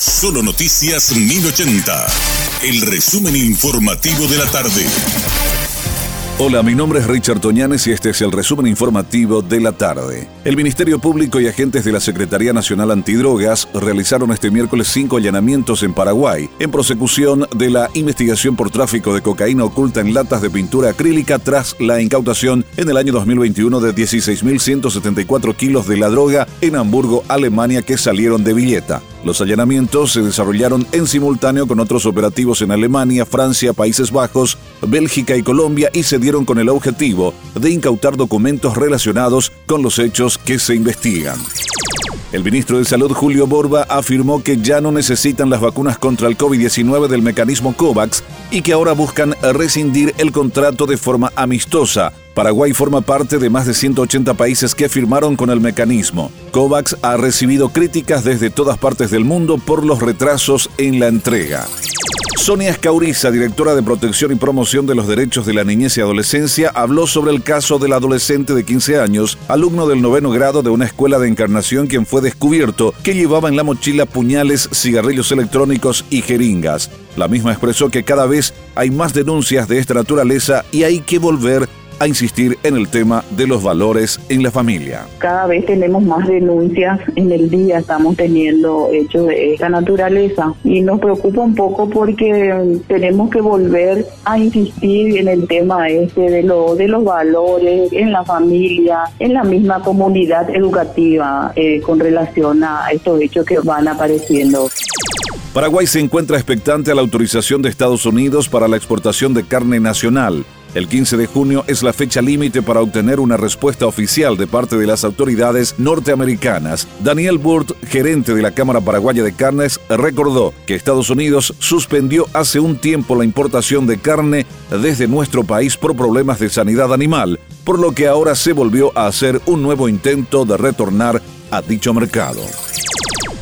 Solo Noticias 1080. El resumen informativo de la tarde. Hola, mi nombre es Richard Toñanes y este es el resumen informativo de la tarde. El Ministerio Público y agentes de la Secretaría Nacional Antidrogas realizaron este miércoles cinco allanamientos en Paraguay en prosecución de la investigación por tráfico de cocaína oculta en latas de pintura acrílica tras la incautación en el año 2021 de 16.174 kilos de la droga en Hamburgo, Alemania, que salieron de Villeta. Los allanamientos se desarrollaron en simultáneo con otros operativos en Alemania, Francia, Países Bajos, Bélgica y Colombia y se dieron con el objetivo de incautar documentos relacionados con los hechos que se investigan. El ministro de Salud Julio Borba afirmó que ya no necesitan las vacunas contra el COVID-19 del mecanismo COVAX y que ahora buscan rescindir el contrato de forma amistosa. Paraguay forma parte de más de 180 países que firmaron con el mecanismo. COVAX ha recibido críticas desde todas partes del mundo por los retrasos en la entrega. Sonia Escauriza, directora de Protección y Promoción de los Derechos de la Niñez y Adolescencia, habló sobre el caso del adolescente de 15 años, alumno del noveno grado de una escuela de encarnación, quien fue descubierto que llevaba en la mochila puñales, cigarrillos electrónicos y jeringas. La misma expresó que cada vez hay más denuncias de esta naturaleza y hay que volver a insistir en el tema de los valores en la familia. Cada vez tenemos más denuncias en el día, estamos teniendo hechos de esta naturaleza y nos preocupa un poco porque tenemos que volver a insistir en el tema este de, lo, de los valores en la familia, en la misma comunidad educativa eh, con relación a estos hechos que van apareciendo. Paraguay se encuentra expectante a la autorización de Estados Unidos para la exportación de carne nacional. El 15 de junio es la fecha límite para obtener una respuesta oficial de parte de las autoridades norteamericanas. Daniel Burt, gerente de la Cámara Paraguaya de Carnes, recordó que Estados Unidos suspendió hace un tiempo la importación de carne desde nuestro país por problemas de sanidad animal, por lo que ahora se volvió a hacer un nuevo intento de retornar a dicho mercado.